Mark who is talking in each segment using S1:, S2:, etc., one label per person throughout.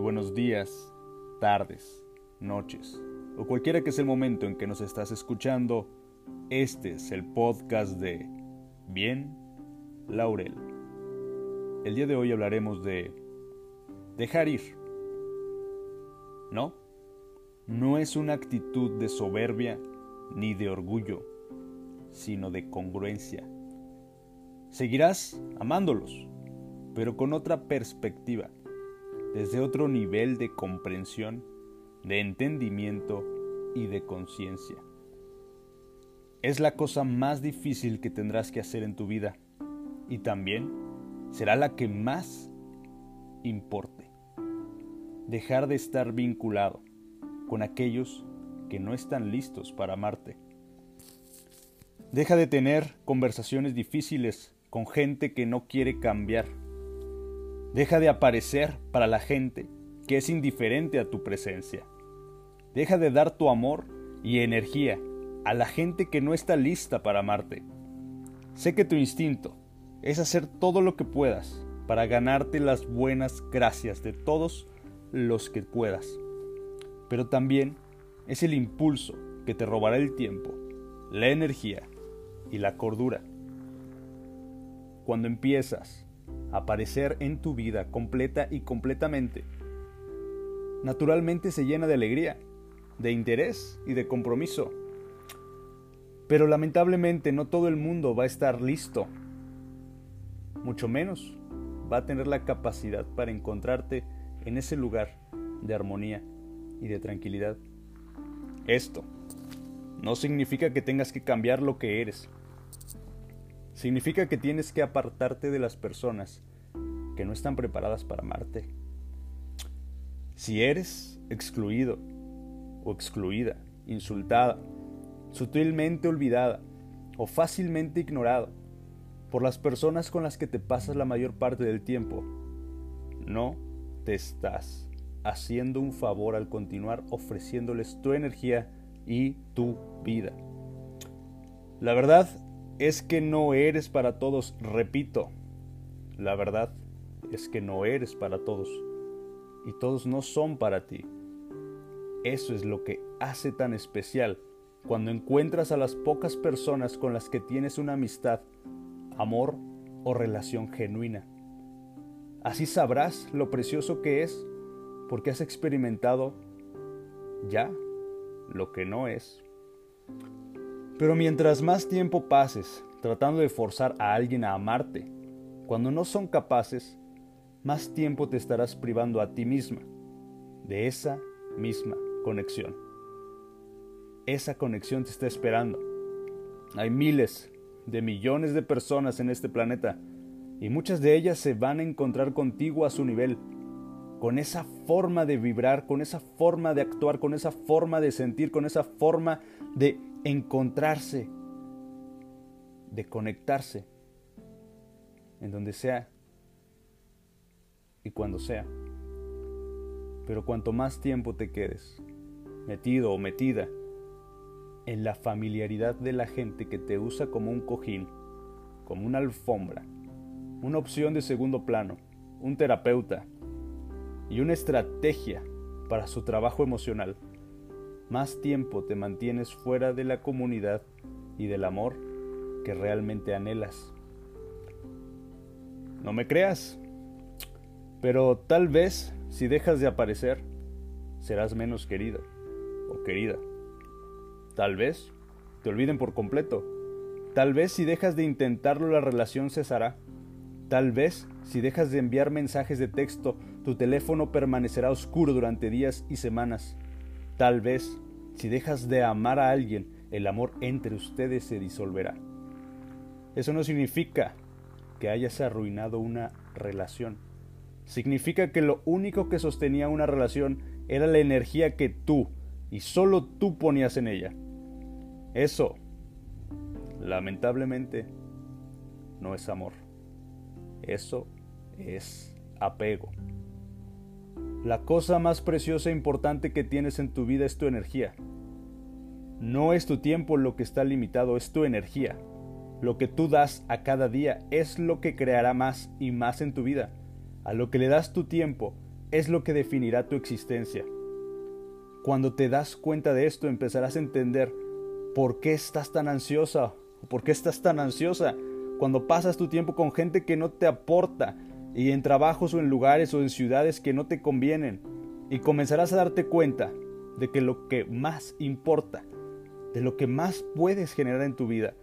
S1: buenos días, tardes, noches o cualquiera que sea el momento en que nos estás escuchando. Este es el podcast de Bien Laurel. El día de hoy hablaremos de dejar ir. No, no es una actitud de soberbia ni de orgullo, sino de congruencia. Seguirás amándolos, pero con otra perspectiva desde otro nivel de comprensión, de entendimiento y de conciencia. Es la cosa más difícil que tendrás que hacer en tu vida y también será la que más importe. Dejar de estar vinculado con aquellos que no están listos para amarte. Deja de tener conversaciones difíciles con gente que no quiere cambiar Deja de aparecer para la gente que es indiferente a tu presencia. Deja de dar tu amor y energía a la gente que no está lista para amarte. Sé que tu instinto es hacer todo lo que puedas para ganarte las buenas gracias de todos los que puedas. Pero también es el impulso que te robará el tiempo, la energía y la cordura. Cuando empiezas aparecer en tu vida completa y completamente, naturalmente se llena de alegría, de interés y de compromiso. Pero lamentablemente no todo el mundo va a estar listo, mucho menos va a tener la capacidad para encontrarte en ese lugar de armonía y de tranquilidad. Esto no significa que tengas que cambiar lo que eres Significa que tienes que apartarte de las personas que no están preparadas para amarte. Si eres excluido o excluida, insultada, sutilmente olvidada o fácilmente ignorado por las personas con las que te pasas la mayor parte del tiempo, no te estás haciendo un favor al continuar ofreciéndoles tu energía y tu vida. La verdad es que no eres para todos, repito, la verdad es que no eres para todos y todos no son para ti. Eso es lo que hace tan especial cuando encuentras a las pocas personas con las que tienes una amistad, amor o relación genuina. Así sabrás lo precioso que es porque has experimentado ya lo que no es. Pero mientras más tiempo pases tratando de forzar a alguien a amarte, cuando no son capaces, más tiempo te estarás privando a ti misma de esa misma conexión. Esa conexión te está esperando. Hay miles de millones de personas en este planeta y muchas de ellas se van a encontrar contigo a su nivel, con esa forma de vibrar, con esa forma de actuar, con esa forma de sentir, con esa forma de encontrarse, de conectarse, en donde sea y cuando sea. Pero cuanto más tiempo te quedes metido o metida en la familiaridad de la gente que te usa como un cojín, como una alfombra, una opción de segundo plano, un terapeuta y una estrategia para su trabajo emocional, más tiempo te mantienes fuera de la comunidad y del amor que realmente anhelas. No me creas, pero tal vez si dejas de aparecer, serás menos querida o querida. Tal vez te olviden por completo. Tal vez si dejas de intentarlo la relación cesará. Tal vez si dejas de enviar mensajes de texto, tu teléfono permanecerá oscuro durante días y semanas. Tal vez, si dejas de amar a alguien, el amor entre ustedes se disolverá. Eso no significa que hayas arruinado una relación. Significa que lo único que sostenía una relación era la energía que tú y solo tú ponías en ella. Eso, lamentablemente, no es amor. Eso es apego. La cosa más preciosa e importante que tienes en tu vida es tu energía. No es tu tiempo lo que está limitado, es tu energía. Lo que tú das a cada día es lo que creará más y más en tu vida. A lo que le das tu tiempo es lo que definirá tu existencia. Cuando te das cuenta de esto empezarás a entender por qué estás tan ansiosa o por qué estás tan ansiosa cuando pasas tu tiempo con gente que no te aporta y en trabajos o en lugares o en ciudades que no te convienen y comenzarás a darte cuenta de que lo que más importa, de lo que más puedes generar en tu vida,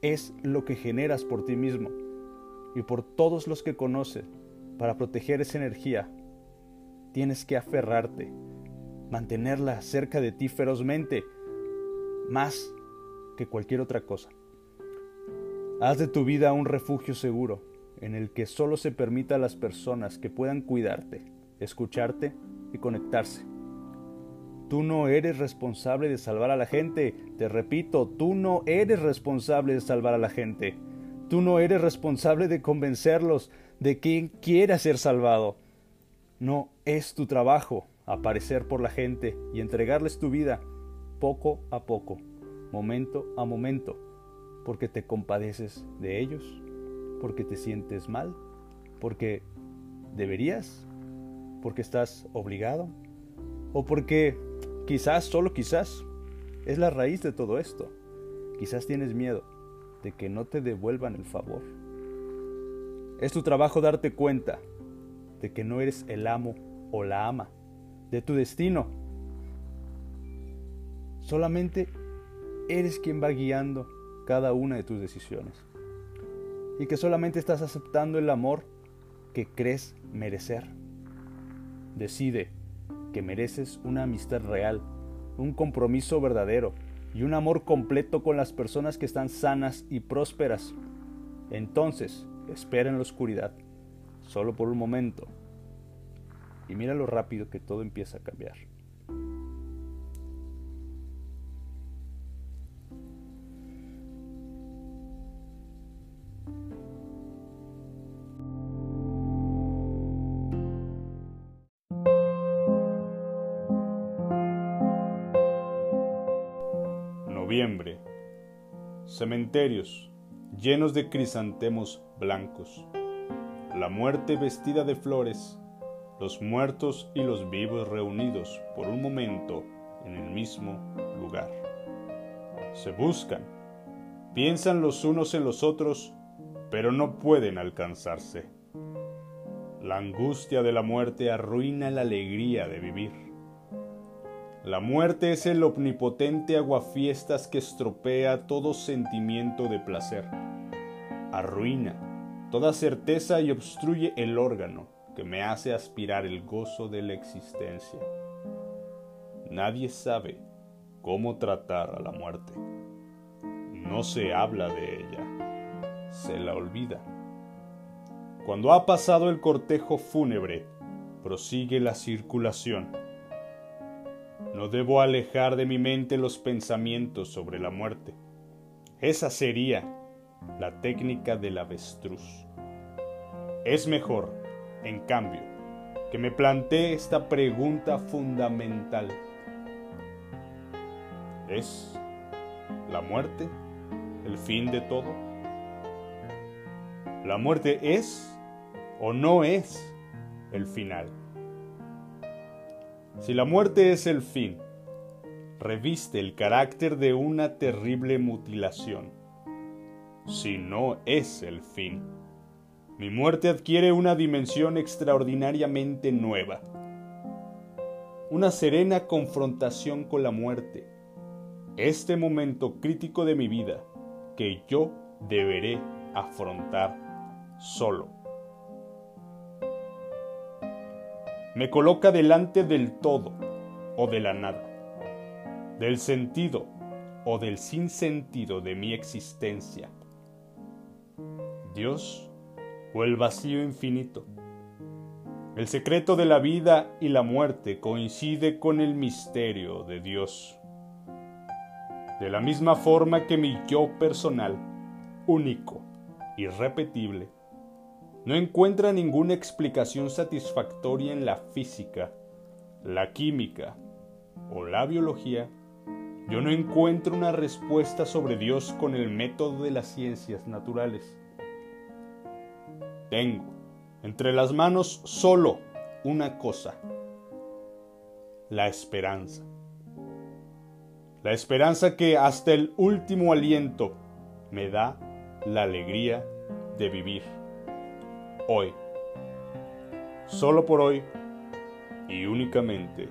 S1: es lo que generas por ti mismo y por todos los que conoces. Para proteger esa energía, tienes que aferrarte, mantenerla cerca de ti ferozmente, más que cualquier otra cosa. Haz de tu vida un refugio seguro, en el que solo se permita a las personas que puedan cuidarte, escucharte y conectarse. Tú no eres responsable de salvar a la gente. Te repito, tú no eres responsable de salvar a la gente. Tú no eres responsable de convencerlos de quien quiera ser salvado. No es tu trabajo aparecer por la gente y entregarles tu vida poco a poco, momento a momento, porque te compadeces de ellos, porque te sientes mal, porque deberías, porque estás obligado o porque quizás, solo quizás, es la raíz de todo esto. Quizás tienes miedo de que no te devuelvan el favor. Es tu trabajo darte cuenta de que no eres el amo o la ama de tu destino. Solamente eres quien va guiando cada una de tus decisiones. Y que solamente estás aceptando el amor que crees merecer. Decide que mereces una amistad real, un compromiso verdadero y un amor completo con las personas que están sanas y prósperas. Entonces, espera en la oscuridad, solo por un momento, y mira lo rápido que todo empieza a cambiar. Cementerios llenos de crisantemos blancos. La muerte vestida de flores los muertos y los vivos reunidos por un momento en el mismo lugar. Se buscan, piensan los unos en los otros, pero no pueden alcanzarse. La angustia de la muerte arruina la alegría de vivir. La muerte es el omnipotente aguafiestas que estropea todo sentimiento de placer. Arruina toda certeza y obstruye el órgano que me hace aspirar el gozo de la existencia. Nadie sabe cómo tratar a la muerte. No se habla de ella, se la olvida. Cuando ha pasado el cortejo fúnebre, prosigue la circulación. No debo alejar de mi mente los pensamientos sobre la muerte. Esa sería la técnica del avestruz. Es mejor en cambio, que me plantee esta pregunta fundamental. ¿Es la muerte el fin de todo? ¿La muerte es o no es el final? Si la muerte es el fin, reviste el carácter de una terrible mutilación. Si no es el fin, mi muerte adquiere una dimensión extraordinariamente nueva. Una serena confrontación con la muerte. Este momento crítico de mi vida que yo deberé afrontar solo. Me coloca delante del todo o de la nada, del sentido o del sinsentido de mi existencia. Dios o el vacío infinito. El secreto de la vida y la muerte coincide con el misterio de Dios. De la misma forma que mi yo personal, único, irrepetible, no encuentra ninguna explicación satisfactoria en la física, la química o la biología, yo no encuentro una respuesta sobre Dios con el método de las ciencias naturales tengo entre las manos solo una cosa, la esperanza. La esperanza que hasta el último aliento me da la alegría de vivir. Hoy. Solo por hoy y únicamente